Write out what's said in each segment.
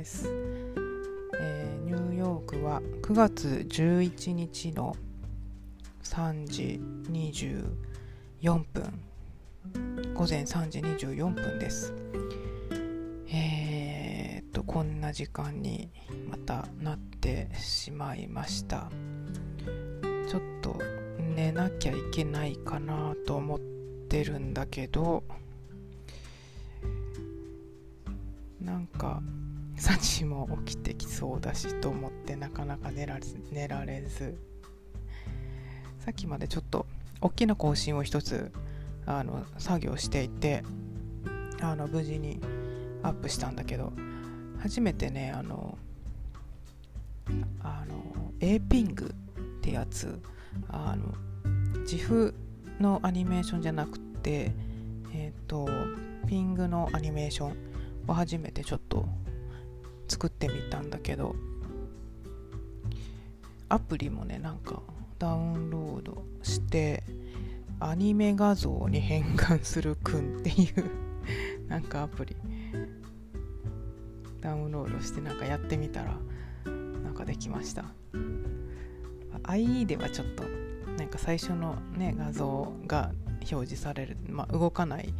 です、えー、ニューヨークは9月11日の3時24分午前3時24分です。えー、っとこんな時間にまたなってしまいました。ちょっと寝なきゃいけないかなと思ってるんだけどなんかサチも起きてきそうだしと思ってなかなか寝られ寝られず。さっきまでちょっと大きな更新を一つあの作業していてあの無事にアップしたんだけど初めてねあのあの A ピングってやつあの自負のアニメーションじゃなくてえっ、ー、とピングのアニメーションを初めてちょっと作ってみたんだけどアプリもねなんかダウンロードしてアニメ画像に変換するくんっていう なんかアプリ。ダウンロードしてなんかやってみたらなんかできました。IE ではちょっとなんか最初のね画像が表示される、まあ、動かない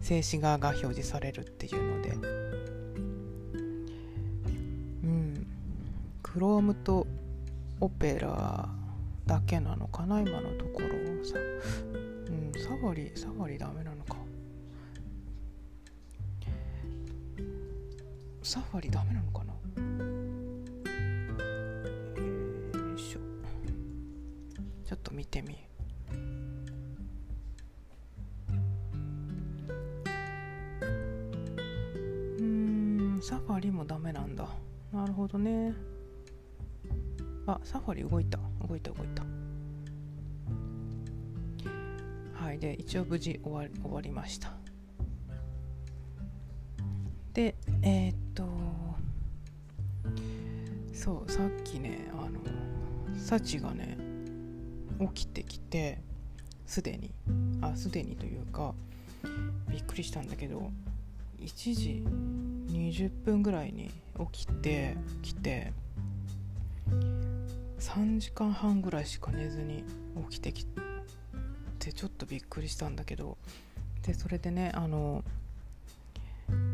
静止画が表示されるっていうので Chrome とオペラだけなのかな今のところ。さ、うん、サファリサファリダメなのか。サファリダメなのかな？よいしょ。ちょっと見てみ。うんサファリもダメなんだ。なるほどね。あサファリ動いた。動いた動いた。はいで一応無事終わ終わりました。でえー、っとそうさっきねあのサチがね起きてきてすでにあすでにというかびっくりしたんだけど1時20分ぐらいに起きてきて3時間半ぐらいしか寝ずに起きてきてちょっとびっくりしたんだけどでそれでねあの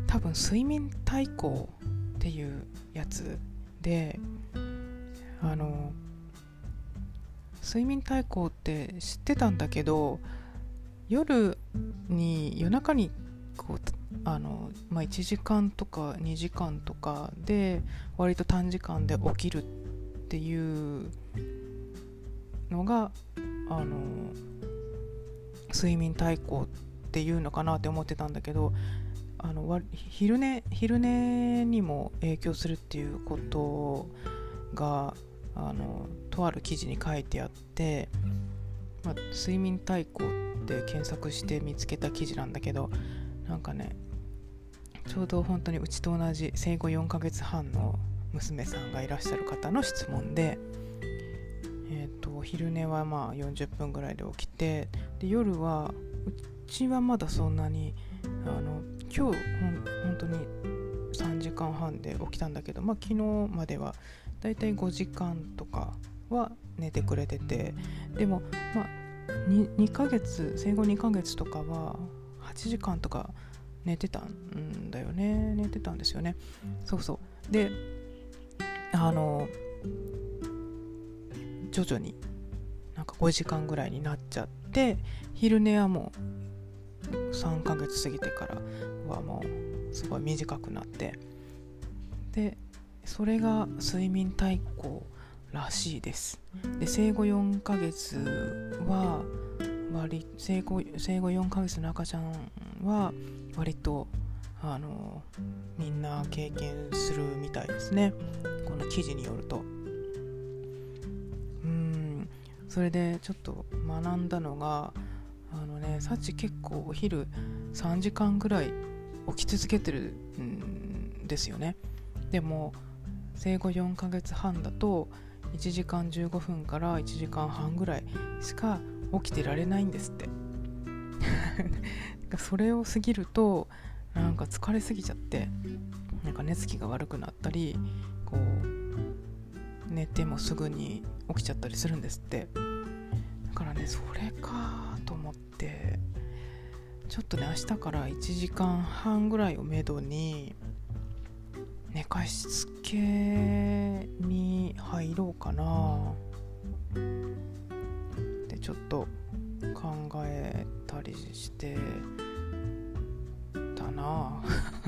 多分睡眠対抗っていうやつであの睡眠対抗って知ってたんだけど夜に夜中にこうあの、まあ、1時間とか2時間とかで割と短時間で起きるっっていうのがあの睡眠対抗っていうのかなって思ってたんだけどあの昼寝昼寝にも影響するっていうことがあのとある記事に書いてあって、まあ、睡眠対抗って検索して見つけた記事なんだけどなんかねちょうど本当にうちと同じ生後4ヶ月半の娘さんがいらっしゃる方の質問で、えーと、昼寝はまあ40分ぐらいで起きてで夜はうちはまだそんなにあの今日本当に3時間半で起きたんだけど、まあ、昨日まではだいたい5時間とかは寝てくれててでもまあ 2, 2ヶ月生後2ヶ月とかは8時間とか寝てたんだよね。寝てたんですよね。そうそう。であの徐々になんか5時間ぐらいになっちゃって昼寝はもう3ヶ月過ぎてからはもうすごい短くなって。でそれが睡眠対抗らしいです。で生後4ヶ月は割生後生後4ヶ月の赤ちゃんは割とあのみんな経験するみたいですね。この記事によると。うん。それでちょっと学んだのがあのねサチ結構お昼3時間ぐらい起き続けてるんですよね。でも生後4ヶ月半だと1時間15分から1時間半ぐらいしか起きてられないんですって それを過ぎるとなんか疲れすぎちゃってなんか寝つきが悪くなったりこう寝てもすぐに起きちゃったりするんですって。だからねそれかと思ってちょっとね明日から1時間半ぐらいをめどに寝かしつけに入ろうかな。でちょっと考えたりしてな。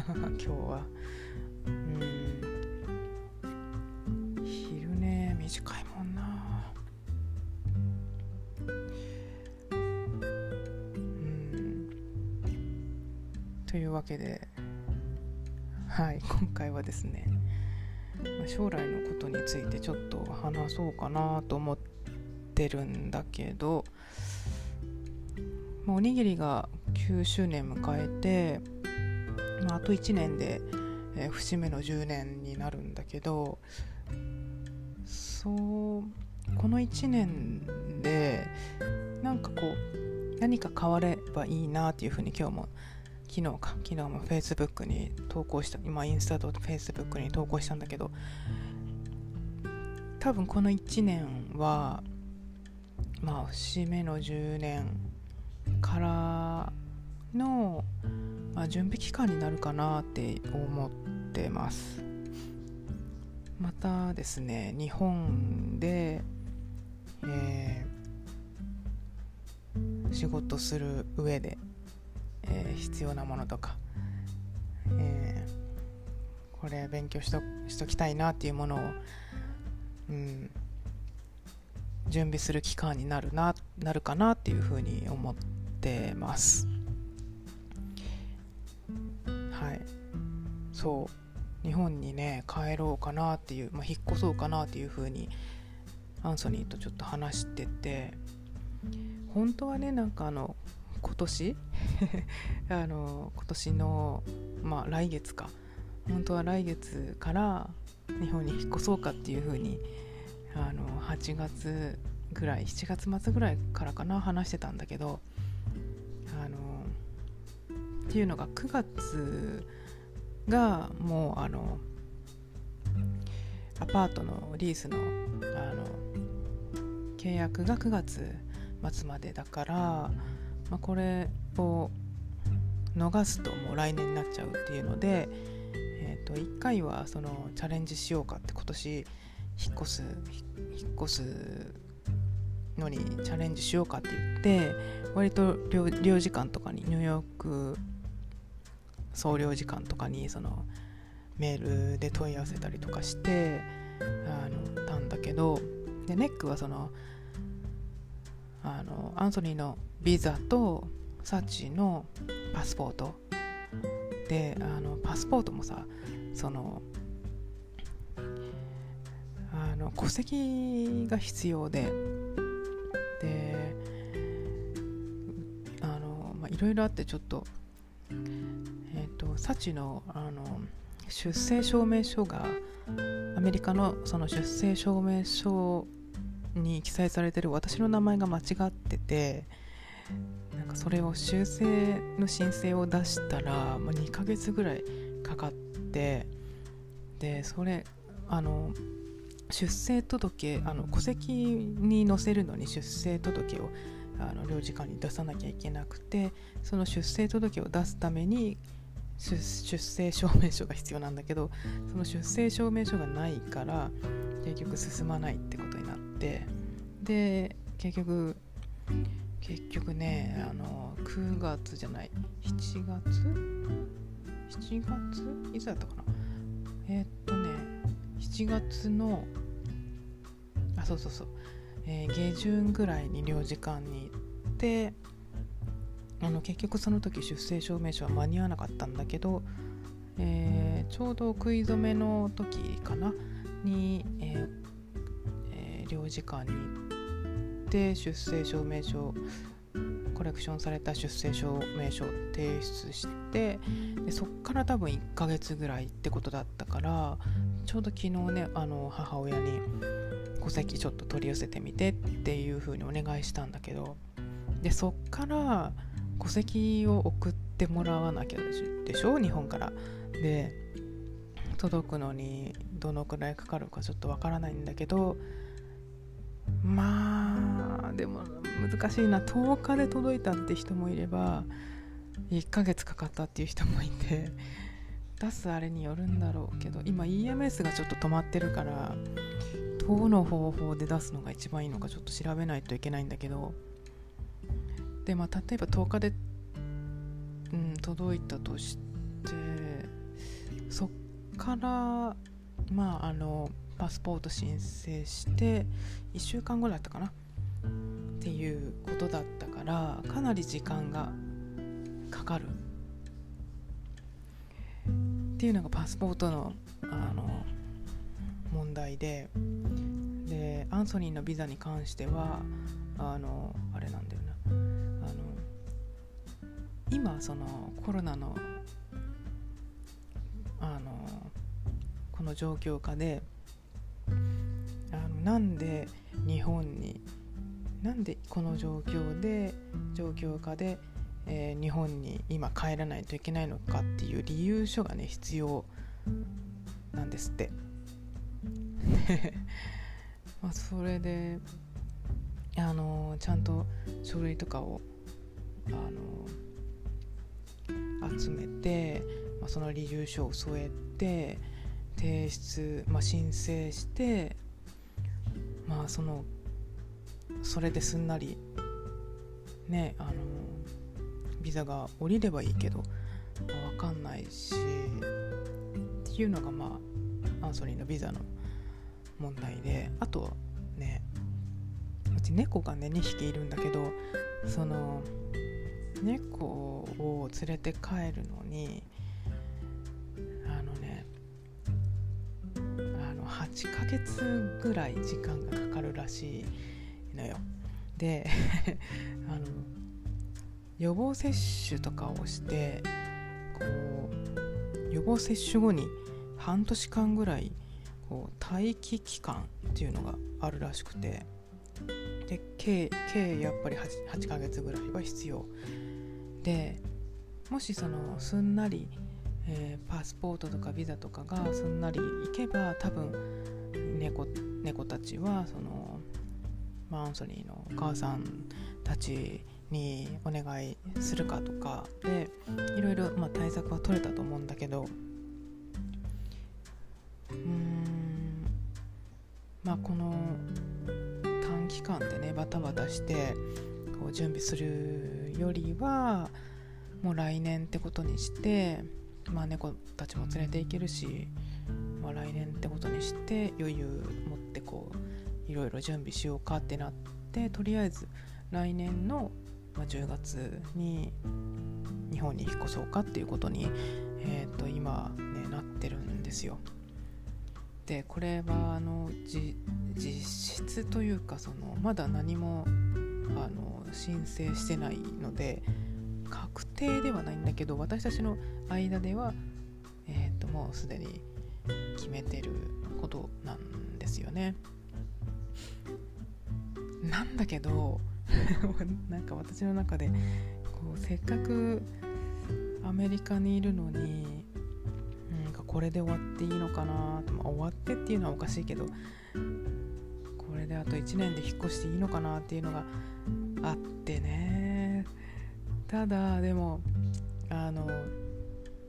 今日は。うん。昼寝短いもんな。うん。というわけではい今回はですね将来のことについてちょっと話そうかなと思ってるんだけどおにぎりが9周年迎えて、まあ、あと1年で、えー、節目の10年になるんだけどそうこの1年でなんかこう何か変わればいいなっていうふうに今日も昨日か昨日も Facebook に投稿した今インスタと Facebook に投稿したんだけど多分この1年はまあ節目の10年からの、まあ、準備期間になるかなって思ってます。またですね日本で、えー、仕事する上でえー、必要なものとか、えー、これ勉強しとしときたいなっていうものを、うん、準備する期間になるななるかなっていうふうに思ってます。そう。日本にね帰ろうかなっていう、まあ、引っ越そうかなっていうふうにアンソニーとちょっと話してて本当はねなんかあの今年？あの今年のまあ来月か。本当は来月から日本に引っ越そうかっていう風にあの8月ぐらい7月末ぐらいからかな話してたんだけどあのっていうのが9月がもうあのアパートのリースのあの契約が9月末までだからまあ、これを逃すともう来年になっちゃうっていうので、えー、と1回はそのチャレンジしようかって今年引っ越す引っ越すのにチャレンジしようかって言って割と領事館とかにニューヨーク総領事館とかにそのメールで問い合わせたりとかしてあのたんだけどでネックはそのあのアンソニーのビザとサチのパスポート。であのパスポートもさそのあの戸籍が必要で。であの、まあ、いろいろあってちょっと、サチのあの出生証明書がアメリカのその出生証明書に記載されてる私の名前が間違っててなんかそれを修正の申請を出したら、まあ、2ヶ月ぐらいかかってでそれあの出生届あの戸籍に載せるのに出生届をあの領事館に出さなきゃいけなくてその出生届を出すために出生証明書が必要なんだけどその出生証明書がないから結局進まないってことになってで結局結局ねあの9月じゃない7月？7月？いつだったかな？えー、っとね7月のあそうそうそう、えー、下旬ぐらいに領事館に行ってあの結局その時出生証明書は間に合わなかったんだけど、えー、ちょうど食い初めの時かな？に、えーえー、領事館に行って出生証明書コレクションされた出生証明書を提出してでそっから多分1ヶ月ぐらいってことだったからちょうど昨日ねあの母親に戸籍ちょっと取り寄せてみてっていう風にお願いしたんだけどでそっから戸籍を送ってもらわなきゃでしょ？日本から。で届くのにどのくらいかかるかちょっとわからないんだけどまあでも難しいな10日で届いたって人もいれば1ヶ月かかったっていう人もいて出すあれによるんだろうけど今 EMS がちょっと止まってるからどの方法で出すのが一番いいのかちょっと調べないといけないんだけどでまあ例えば10日で、うん、届いたとしてそっからまああのパスポート申請して1週間後だったかな？っていうことだったからかなり時間がかかる。っていうのがパスポートのあの問題で。でアンソニーのビザに関してはあのあれなんだよ。今そのコロナのあのこの状況下であのなんで日本になんでこの状況で状況下で、えー、日本に今帰らないといけないのかっていう理由書がね必要なんですって。まあそれであのちゃんと書類とかをあの集めて、まあ、その理由書を添えて提出、まあ、申請してまあそのそれですんなりねあのビザが下りればいいけど、まあ、分かんないしっていうのがまあアンソニーのビザの問題であとねうち猫がね2匹いるんだけどその猫を連れて帰るのにあのねあの8ヶ月ぐらい時間がかかるらしいのよ。で あの予防接種とかをしてこう予防接種後に半年間ぐらいこう待機期間っていうのがあるらしくて。で計計やっぱり 8, 8ヶ月ぐらいは必要。でもしそのすんなりえー、パスポートとかビザとかがすんなり行けば多分猫猫たちはその、まあ、アンソニーのお母さんたちにお願いするかとかでいろいろ、まあ、対策は取れたと思うんだけど。うん。まあこの短期間でねバタバタしてこう準備するよりはもう来年ってことにしてまあ、猫たちも連れていけるし、まあ、来年ってことにして余裕持ってこういろいろ準備しようかってなってとりあえず来年の、10月に日本に引っ越そうかっていうことに、えー、と今ねなってるんですよ。でこれはあの実質というかそのまだ何もあの申請してないので確定ではないんだけど私たちの間では、えー、ともうすでに決めてることなんですよね。なんだけど なんか私の中でこうせっかくアメリカにいるのになんかこれで終わっていいのかなと、まあ、終わってっていうのはおかしいけどこれであと1年で引っ越していいのかなっていうのがあってね。ただでもあの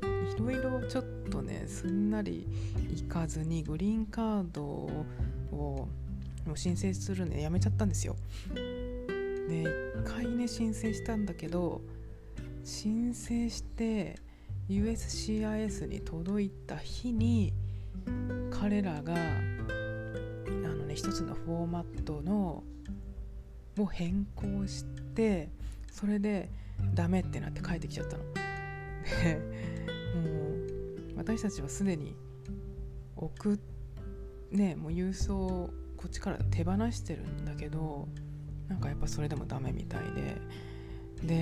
いろいろちょっとねすんなりいかずにグリーンカードをもう申請するのやめちゃったんですよ。で1回ね申請したんだけど申請して USCIS に届いた日に彼らがあのね一つのフォーマットのを変更してそれでダメってなって帰ってきちゃったの。でもう私たちはすでに送ねもう郵送こっちから手放してるんだけどなんかやっぱそれでもダメみたいで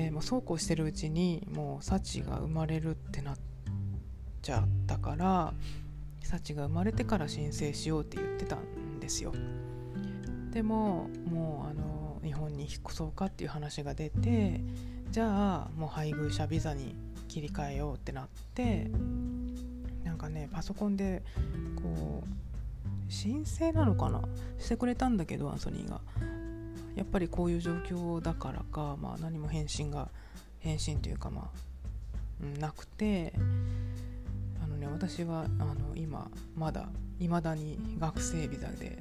でもうそうこうしてるうちにもう幸が生まれるってなっちゃったから幸が生まれてから申請しようって言ってたんですよでももうあの日本に引っ越そうかっていう話が出てじゃあもう配偶者ビザに切り替えようってなってなんかねパソコンでこう申請なのかな？してくれたんだけどアンソニーが。やっぱりこういう状況だからか、まあ、何も返信が返信というかまあなくてあのね私はあの今まだいまだに学生ビザで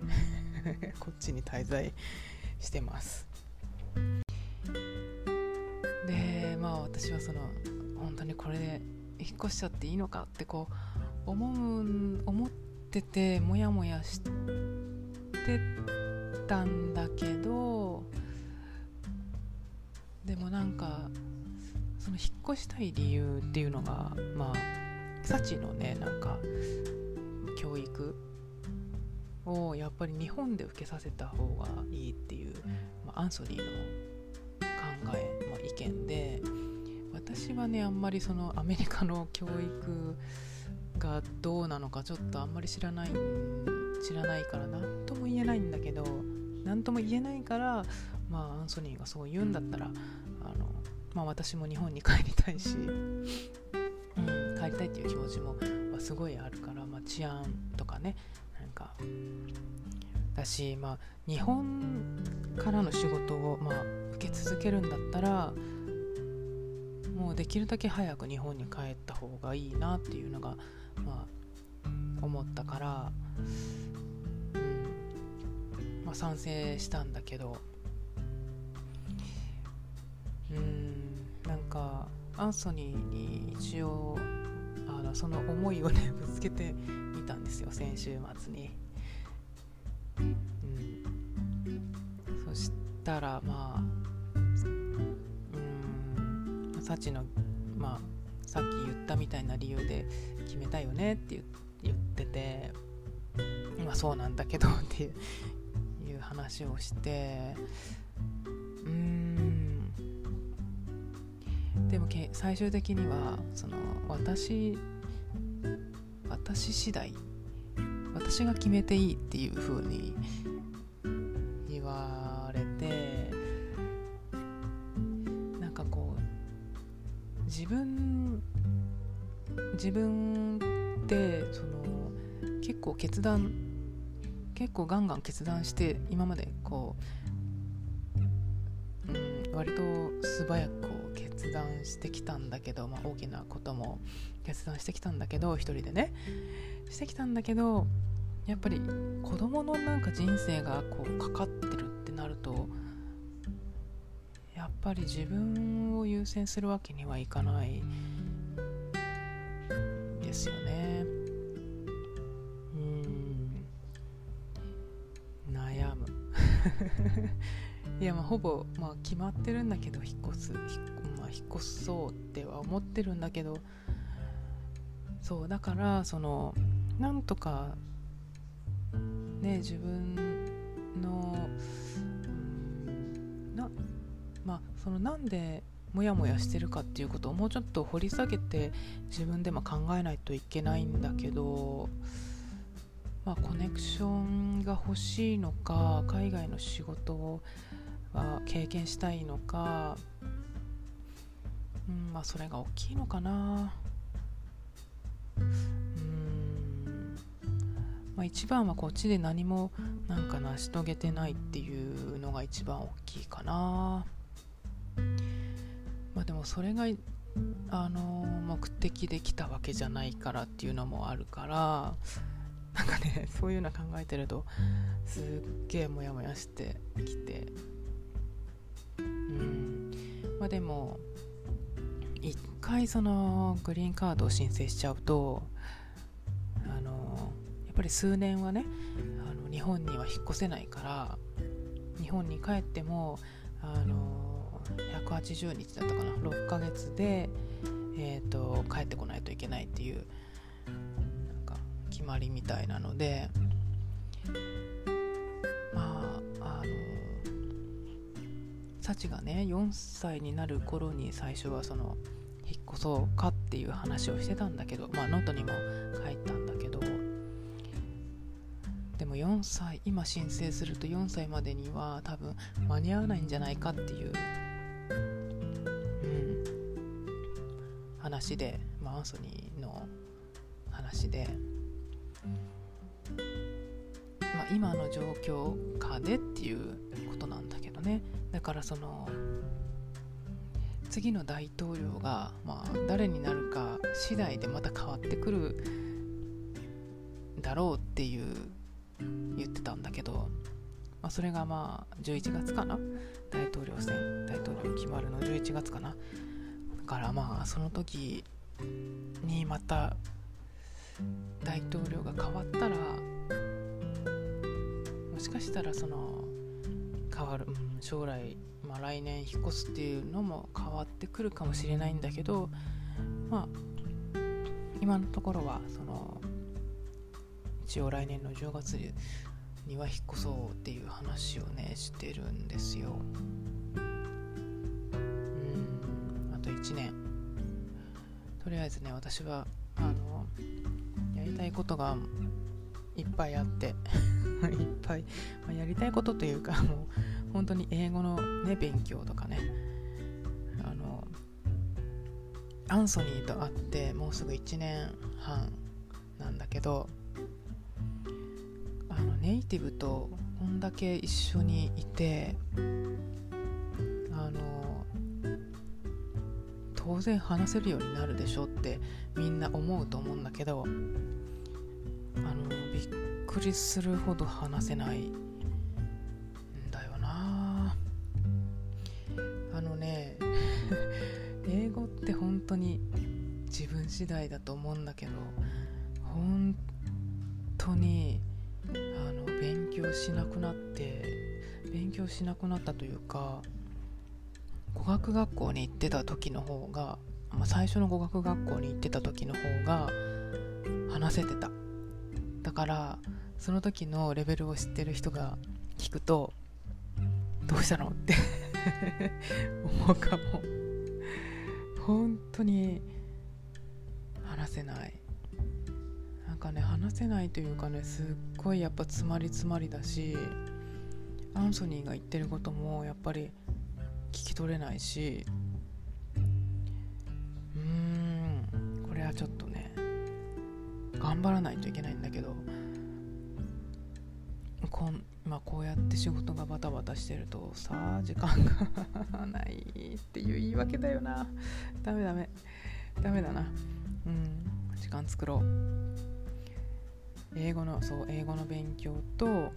こっちに滞在してます。でまあ私はその本当にこれで引っ越しちゃっていいのかってこう思う思っててモヤモヤしてたんだけどでもなんかその引っ越したい理由っていうのがまあ幸のねなんか教育をやっぱり日本で受けさせた方がいいっていう、まあ、アンソニーの考え、まあ、意見で私はねあんまりそのアメリカの教育がどうなのかちょっとあんまり知らない知らないから何とも言えないんだけど何とも言えないからまあアンソニーがそう言うんだったらあの、まあ、私も日本に帰りたいし、うん、帰りたいっていう気持ちも、まあ、すごいあるから、まあ、治安とかねだし、まあ、日本からの仕事を、まあ、受け続けるんだったらもうできるだけ早く日本に帰った方がいいなっていうのが、まあ、思ったから、うん。まあ、賛成したんだけど。うん。なんかアンソニーに一応あのその思いをねぶつけてみたんですよ先週末に。うん、そしたらまあサチの、まあ、さっき言ったみたいな理由で決めたよねって言ってて、まあ、そうなんだけどっていういう話をしてうん。でも最終的にはその私私次第私が決めていいっていう風に言われてなんかこう自分自分ってその結構決断結構ガンガン決断して今までこう、うん、割と素早くこう決断してきたんだけど、まあ、大きなことも決断してきたんだけど一人でねしてきたんだけどやっぱり子供のなんか人生がこうかかってるってなるとやっぱり自分を優先するわけにはいかないですよね。うん。悩む。いやまあほぼ、まあ、決まってるんだけど引っ越す、まあ、引っ越そうっては思ってるんだけどそうだからそのなんとかね自分のなまあそのなんでモヤモヤしてるかっていうことをもうちょっと掘り下げて自分でも考えないといけないんだけど、まあ、コネクションが欲しいのか海外の仕事は経験したいのか、うんまあ、それが大きいのかな。まあ、一番はこっちで何もなんか成し遂げてないっていうのが一番大きいかな。まあ、でもそれがあの目的で来たわけじゃないからっていうのもあるからなんかね そういうの考えてるとすっげえモヤモヤしてきてうんまあでも一回そのグリーンカードを申請しちゃうとぱり数年はねあの日本には引っ越せないから日本に帰ってもあの180日だったかな6ヶ月で、えーと、帰ってこないといけないっていうなんか決まりみたいなのでまああのサチがね4歳になる頃に最初はその引っ越そうかっていう話をしてたんだけどまあノートにも書いたんだけども4歳今申請すると4歳までには多分間に合わないんじゃないかっていううん話で、まあ、アンソニーの話話で、まあ、今の状況下でっていうことなんだけどね。だからその次の大統領が、まあ、誰になるか次第でまた変わってくるだろうっていう言ってたんだけど、まあ、それがまあ11月かな。大統領選大統領決まるの11月かな。だからまあその時にまた大統領が変わったらもしかしたらその変わる、将来、まあ、来年引っ越すっていうのも変わってくるかもしれないんだけどまあ今のところはその一応来年の10月には引っ越そうっていう話をねしてるんですよ。うん。あと1年。とりあえずね私はあのやりたいことがいっぱいあって。いっぱい、まあ、やりたいことというかもう本当に英語のね勉強とかね。あのアンソニーと会ってもうすぐ1年半なんだけどネイティブとこんだけ一緒にいてあの当然話せるようになるでしょってみんな思うと思うんだけどあのびっくりするほど話せないんだよな。あのね 英語って本当に自分次第だと思うんだけど本当に勉強しなくなって勉強しなくなったというか語学学校に行ってた時の方が、まあ、最初の語学学校に行ってた時の方が話せてた。だからその時のレベルを知ってる人が聞くとどうしたのって 思うかも。本当に話せない。かね話せないというかねすっごいやっぱ詰まり詰まりだしアンソニーが言ってることもやっぱり聞き取れないしうーんこれはちょっとね頑張らないといけないんだけどこん、ま、こうやって仕事がバタバタしてるとさ時間がないっていう言い訳だよな。ダメダメ。ダメだな。うん。時間作ろう。英語のそう英語の勉強と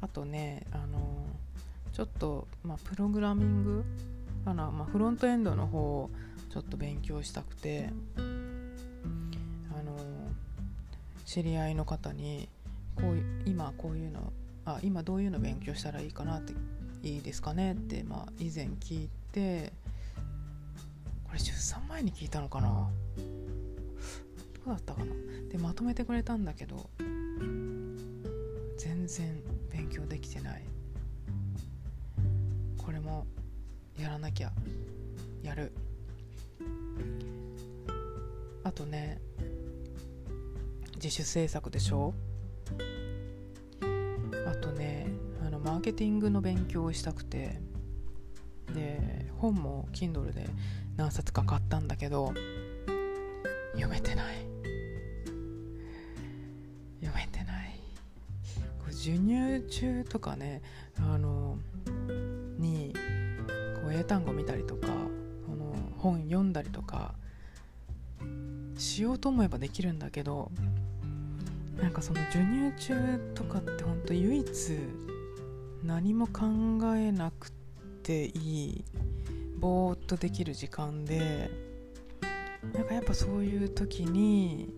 あとねあのちょっと、まあ、プログラミングかな、まあ、フロントエンドの方をちょっと勉強したくてあの知り合いの方にこう今こういうのあ今どういうの勉強したらいいかなっていいですかね？って、まあ、以前聞いてこれ出産前に聞いたのかな？だったかな。でまとめてくれたんだけど全然勉強できてない。これもやらなきゃやる。あとね自主制作でしょ。あとねあのマーケティングの勉強をしたくて。で本も Kindle で何冊か買ったんだけど読めてない。授乳中とかねあのにこう英単語見たりとかこの本読んだりとかしようと思えばできるんだけどなんかその授乳中とかってほんと唯一何も考えなくていいぼーっとできる時間でなんかやっぱそういう時に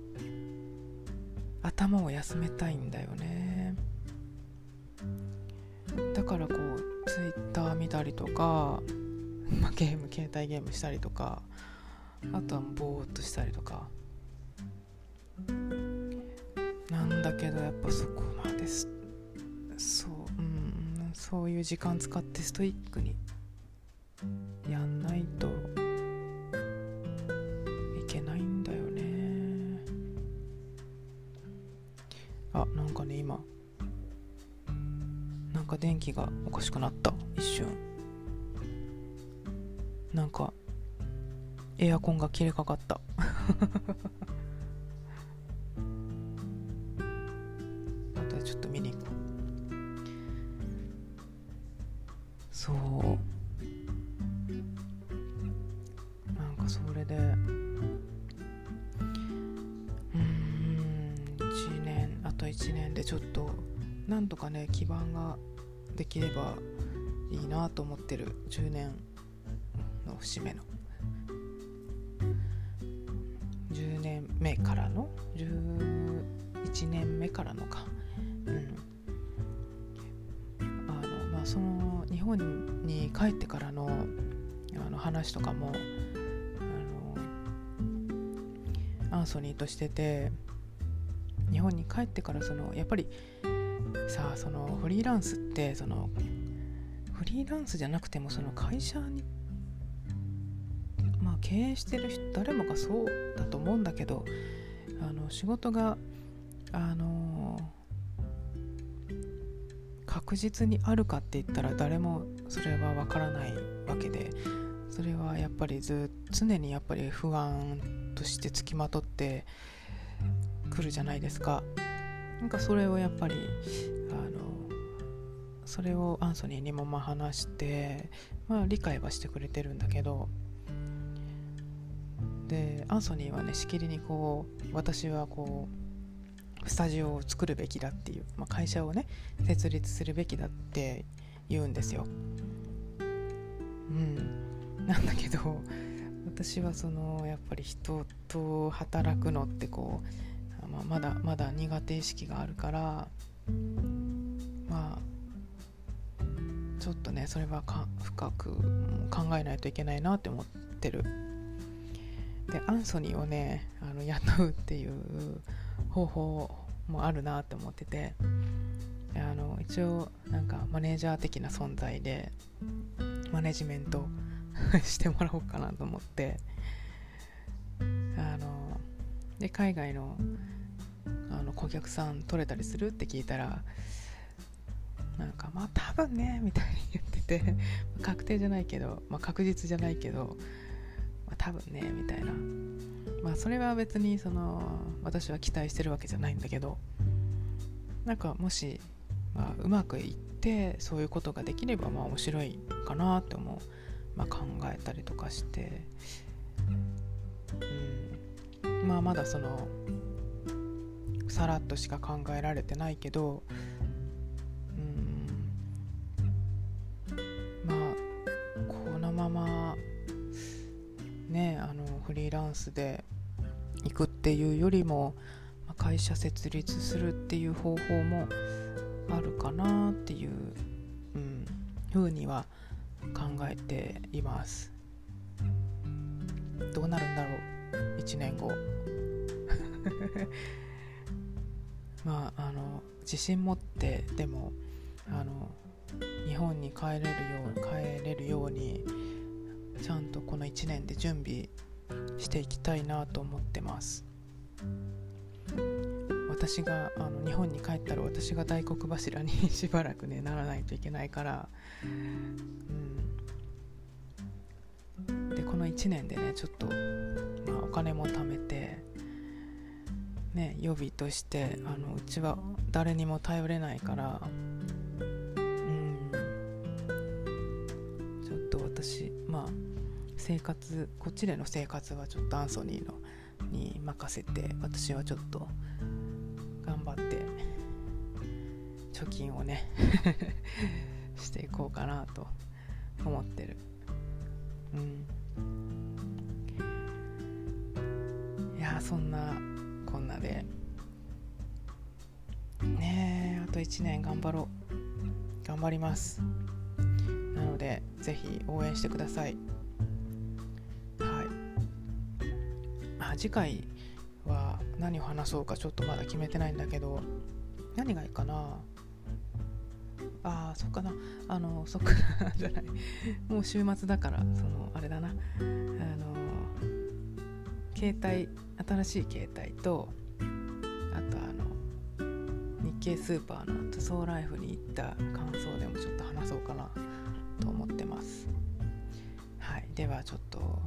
頭を休めたいんだよね。たりとか、まあ、ゲーム携帯ゲームしたりとかあとはぼーっとしたりとか。なんだけどやっぱそこまでそううんそういう時間使ってストイックにやんないといけないんだよね。あなんかね今。なんか電気がおかしくなった。一瞬。なんかエアコンが切れかかった。後でちょっと見に行こう。そう。なんかそれでうん1年あと1年でちょっとなんとかね基盤ができればいいなと思ってる。10年の節目の。10年目からの？11年目からのか。うん。あのまあその日本に帰ってからのあの話とかもあのアンソニーとしてて日本に帰ってからそのやっぱりさあそのフリーランスってそのフリーランスじゃなくてもその会社にまあ経営してる人誰もがそうだと思うんだけどあの仕事があの確実にあるかって言ったら誰もそれは分からないわけでそれはやっぱりず常にやっぱり不安としてつきまとってくるじゃないですか。なんかそれをやっぱりあのそれをアンソニーにもまあ話して、まあ、理解はしてくれてるんだけどでアンソニーはねしきりにこう私はこうスタジオを作るべきだっていう、まあ、会社をね設立するべきだって言うんですよ。うん、なんだけど私はそのやっぱり人と働くのってこう、まあ、まだまだ苦手意識があるからまあちょっとねそれは深く考えないといけないなって思ってる。でアンソニーをねあの雇うっていう方法もあるなって思ってて。あの一応なんかマネージャー的な存在でマネジメント してもらおうかなと思って。あので海外のあの顧客さん取れたりするって聞いたらなんかまあ多分ねみたいに言ってて確定じゃないけど、まあ、確実じゃないけど、まあ、多分ねみたいな。まあそれは別にその私は期待してるわけじゃないんだけどなんかもし、まあ、うまくいってそういうことができればまあ面白いかなって思う、まあ、考えたりとかして、うん、まあまだそのさらっとしか考えられてないけどねあのフリーランスで行くっていうよりも会社設立するっていう方法もあるかなっていう、うん、ふうには考えています。どうなるんだろう？1年後。まああの自信持ってでもあの日本に帰れるように帰れるようにちゃんとこの1年で準備していきたいなと思ってます。私があの日本に帰ったら私が大黒柱にしばらくねならないといけないから、うん、でこの1年でねちょっと、まあ、お金も貯めてね予備としてあのうちは誰にも頼れないから生活こっちでの生活はちょっとアンソニーのに任せて私はちょっと頑張って 貯金をねしていこうかなと思ってる。うん。いやそんなこんなで。ねえあと1年頑張ろう。頑張ります。なのでぜひ応援してください。次回は何を話そうかちょっとまだ決めてないんだけど何がいいかな？あーそっかな。あのそっかなじゃない。もう週末だからそのあれだな。あの携帯新しい携帯とあとあの日経スーパーの塗装ライフに行った感想でもちょっと話そうかなと思ってます。はい。ではちょっと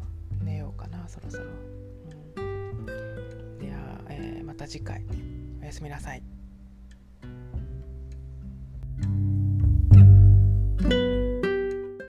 寝ようかなそろそろ、うん、た次回。おやすみなさい。